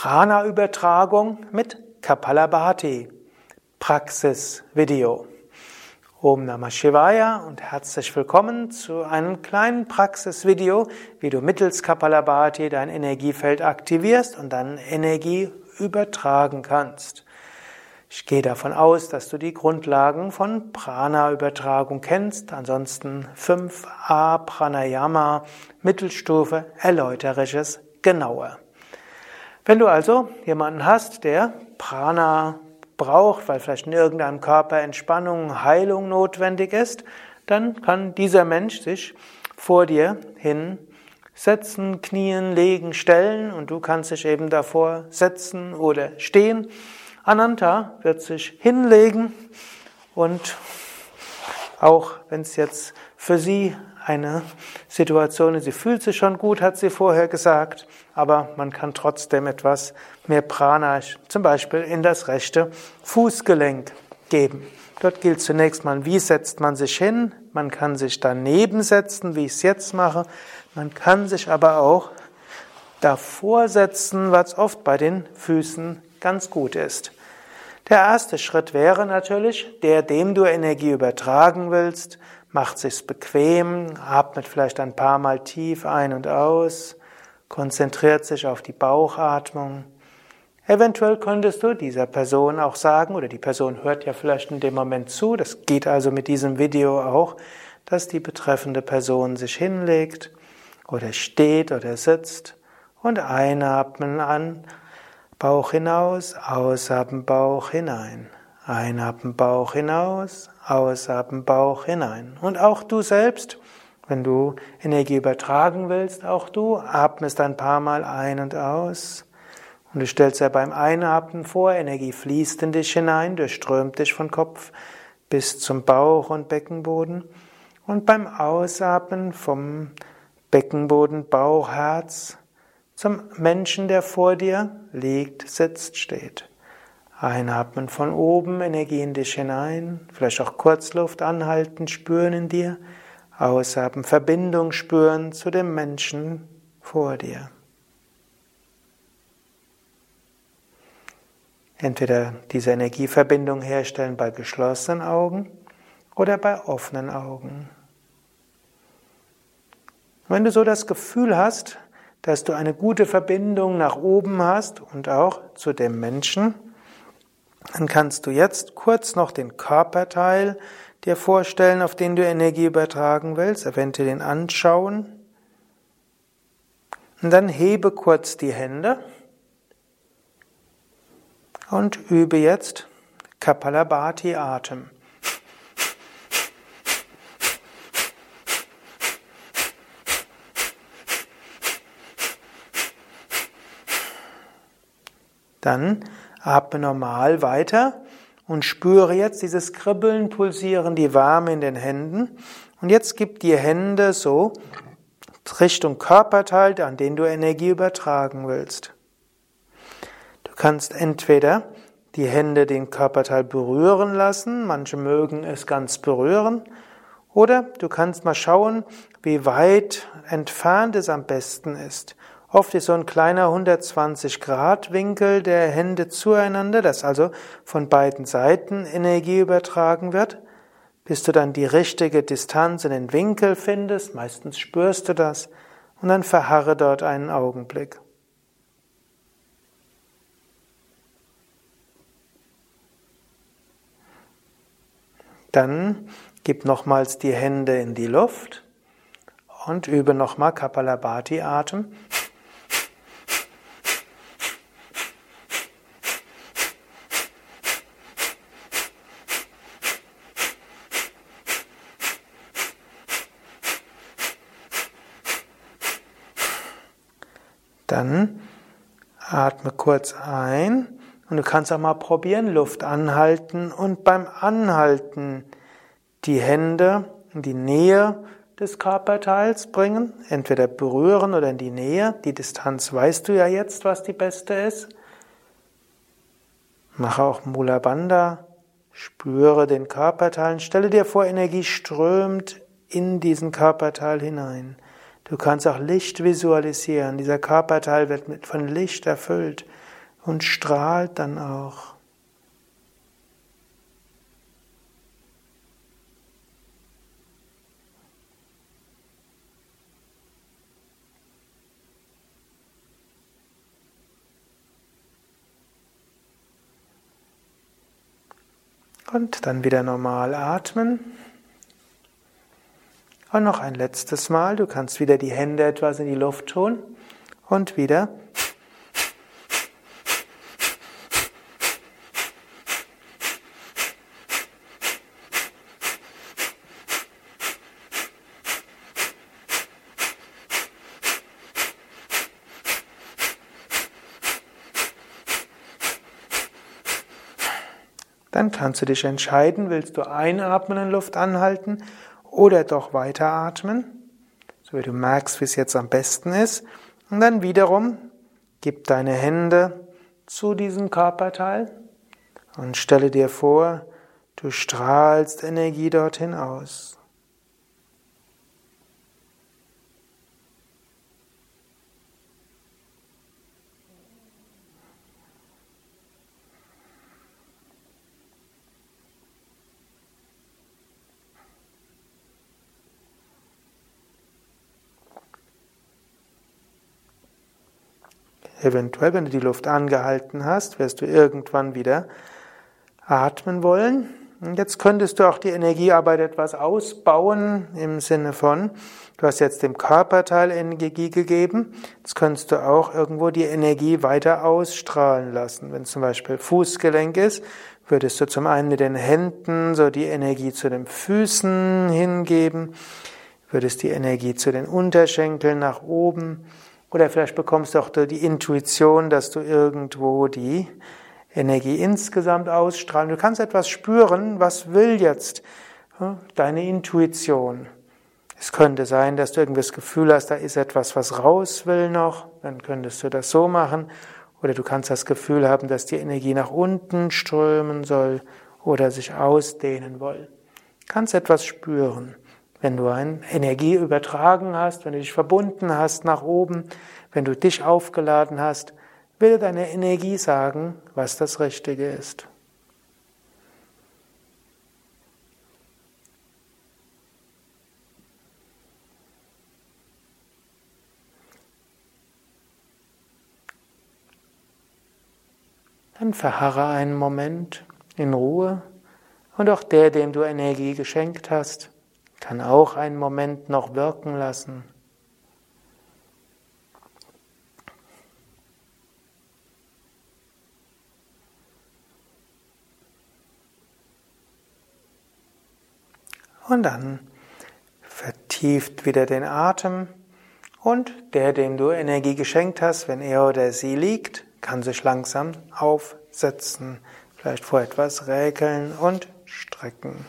Prana-Übertragung mit Kapalabhati. Praxisvideo. Om Namah Shivaya und herzlich willkommen zu einem kleinen Praxisvideo, wie du mittels Kapalabhati dein Energiefeld aktivierst und dann Energie übertragen kannst. Ich gehe davon aus, dass du die Grundlagen von Prana-Übertragung kennst. Ansonsten 5a Pranayama Mittelstufe erläutere ich es genauer. Wenn du also jemanden hast, der Prana braucht, weil vielleicht in irgendeinem Körper Entspannung, Heilung notwendig ist, dann kann dieser Mensch sich vor dir hin setzen, knien, legen, stellen und du kannst dich eben davor setzen oder stehen. Ananta wird sich hinlegen und auch wenn es jetzt für sie eine Situation. Sie fühlt sich schon gut, hat sie vorher gesagt, aber man kann trotzdem etwas mehr Prana, zum Beispiel in das rechte Fußgelenk geben. Dort gilt zunächst mal, wie setzt man sich hin? Man kann sich daneben setzen, wie ich es jetzt mache. Man kann sich aber auch davor setzen, was oft bei den Füßen ganz gut ist. Der erste Schritt wäre natürlich, der, dem du Energie übertragen willst, macht sich's bequem, atmet vielleicht ein paar Mal tief ein und aus, konzentriert sich auf die Bauchatmung. Eventuell könntest du dieser Person auch sagen, oder die Person hört ja vielleicht in dem Moment zu, das geht also mit diesem Video auch, dass die betreffende Person sich hinlegt oder steht oder sitzt und einatmen an Bauch hinaus, ausatmen Bauch hinein. Einatmen Bauch hinaus, ausatmen Bauch hinein. Und auch du selbst, wenn du Energie übertragen willst, auch du atmest ein paar Mal ein und aus. Und du stellst dir beim Einatmen vor, Energie fließt in dich hinein, durchströmt dich von Kopf bis zum Bauch und Beckenboden. Und beim Ausatmen vom Beckenboden, Bauch, Herz zum Menschen, der vor dir liegt, sitzt, steht. Einatmen von oben, Energie in dich hinein, vielleicht auch Kurzluft anhalten, spüren in dir. Ausatmen, Verbindung spüren zu dem Menschen vor dir. Entweder diese Energieverbindung herstellen bei geschlossenen Augen oder bei offenen Augen. Wenn du so das Gefühl hast, dass du eine gute Verbindung nach oben hast und auch zu dem Menschen, dann kannst du jetzt kurz noch den Körperteil dir vorstellen, auf den du Energie übertragen willst, eventuell den anschauen. Und dann hebe kurz die Hände und übe jetzt Kapalabhati Atem. Dann Atme normal weiter und spüre jetzt dieses Kribbeln, Pulsieren, die Wärme in den Händen. Und jetzt gib die Hände so Richtung Körperteil, an den du Energie übertragen willst. Du kannst entweder die Hände den Körperteil berühren lassen, manche mögen es ganz berühren, oder du kannst mal schauen, wie weit entfernt es am besten ist. Oft ist so ein kleiner 120 Grad Winkel der Hände zueinander, dass also von beiden Seiten Energie übertragen wird, bis du dann die richtige Distanz in den Winkel findest, meistens spürst du das, und dann verharre dort einen Augenblick. Dann gib nochmals die Hände in die Luft und übe nochmal Kapalabhati Dann atme kurz ein und du kannst auch mal probieren, Luft anhalten und beim Anhalten die Hände in die Nähe des Körperteils bringen, entweder berühren oder in die Nähe. Die Distanz weißt du ja jetzt, was die beste ist. Mache auch Mula Bandha, spüre den Körperteil, stelle dir vor, Energie strömt in diesen Körperteil hinein. Du kannst auch Licht visualisieren. Dieser Körperteil wird von Licht erfüllt. und strahlt dann auch. Und dann wieder normal atmen. Und noch ein letztes Mal. Du kannst wieder die Hände etwas in die Luft tun. Und wieder. Dann kannst du dich entscheiden, willst du einatmen und Luft anhalten oder doch weiteratmen, so wie du merkst, wie es jetzt am besten ist. Und dann wiederum gib deine Hände zu diesem Körperteil und stelle dir vor, du strahlst Energie dorthin aus. Eventuell, wenn du die Luft angehalten hast, wirst du irgendwann wieder atmen wollen. Jetzt könntest du auch die Energiearbeit etwas ausbauen im Sinne von, du hast jetzt dem Körperteil Energie gegeben, jetzt könntest du auch irgendwo die Energie weiter ausstrahlen lassen. Wenn es zum Beispiel Fußgelenk ist, würdest du zum einen mit den Händen so die Energie zu den Füßen hingeben, würdest die Energie zu den Unterschenkeln nach oben oder vielleicht bekommst du auch die Intuition, dass du irgendwo die Energie insgesamt ausstrahlen. Du kannst etwas spüren, was will jetzt deine Intuition. Es könnte sein, dass du irgendwie das Gefühl hast, da ist etwas, was raus will noch, dann könntest du das so machen. Oder du kannst das Gefühl haben, dass die Energie nach unten strömen soll oder sich ausdehnen will. Du kannst etwas spüren. Wenn du eine Energie übertragen hast, wenn du dich verbunden hast nach oben, wenn du dich aufgeladen hast, will deine Energie sagen, was das Richtige ist. Dann verharre einen Moment in Ruhe und auch der, dem du Energie geschenkt hast, kann auch einen Moment noch wirken lassen. Und dann vertieft wieder den Atem und der, dem du Energie geschenkt hast, wenn er oder sie liegt, kann sich langsam aufsetzen, vielleicht vor etwas räkeln und strecken.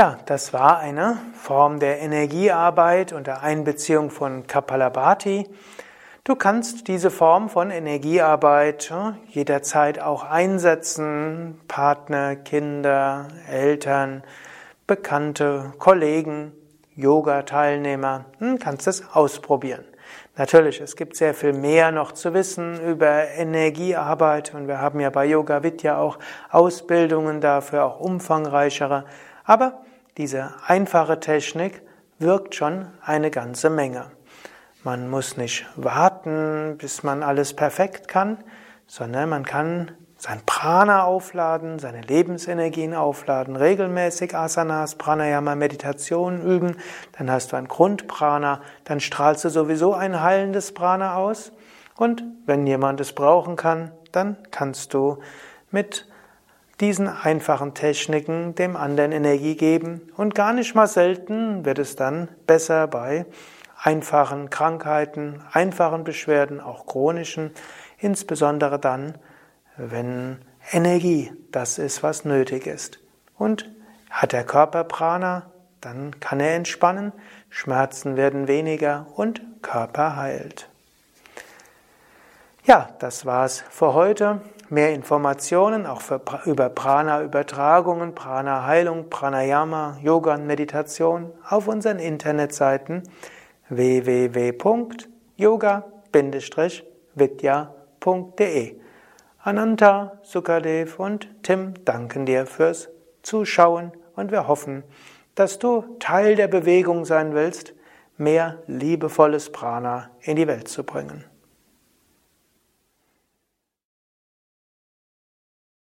Ja, das war eine Form der Energiearbeit unter Einbeziehung von Kapalabhati. Du kannst diese Form von Energiearbeit jederzeit auch einsetzen. Partner, Kinder, Eltern, Bekannte, Kollegen, Yoga-Teilnehmer, hm, kannst es ausprobieren. Natürlich, es gibt sehr viel mehr noch zu wissen über Energiearbeit und wir haben ja bei Yoga Vidya auch Ausbildungen dafür, auch umfangreichere. Aber diese einfache Technik wirkt schon eine ganze Menge. Man muss nicht warten, bis man alles perfekt kann, sondern man kann sein Prana aufladen, seine Lebensenergien aufladen, regelmäßig Asanas, Pranayama, Meditation üben, dann hast du ein Grundprana, dann strahlst du sowieso ein heilendes Prana aus und wenn jemand es brauchen kann, dann kannst du mit diesen einfachen Techniken dem anderen Energie geben und gar nicht mal selten wird es dann besser bei einfachen Krankheiten, einfachen Beschwerden, auch chronischen, insbesondere dann, wenn Energie das ist, was nötig ist. Und hat der Körper Prana, dann kann er entspannen, Schmerzen werden weniger und Körper heilt. Ja, das war's für heute. Mehr Informationen auch für, über Prana-Übertragungen, Prana-Heilung, Pranayama, Yoga und Meditation auf unseren Internetseiten www.yoga-vidya.de. Ananta, Sukadev und Tim danken dir fürs Zuschauen und wir hoffen, dass du Teil der Bewegung sein willst, mehr liebevolles Prana in die Welt zu bringen.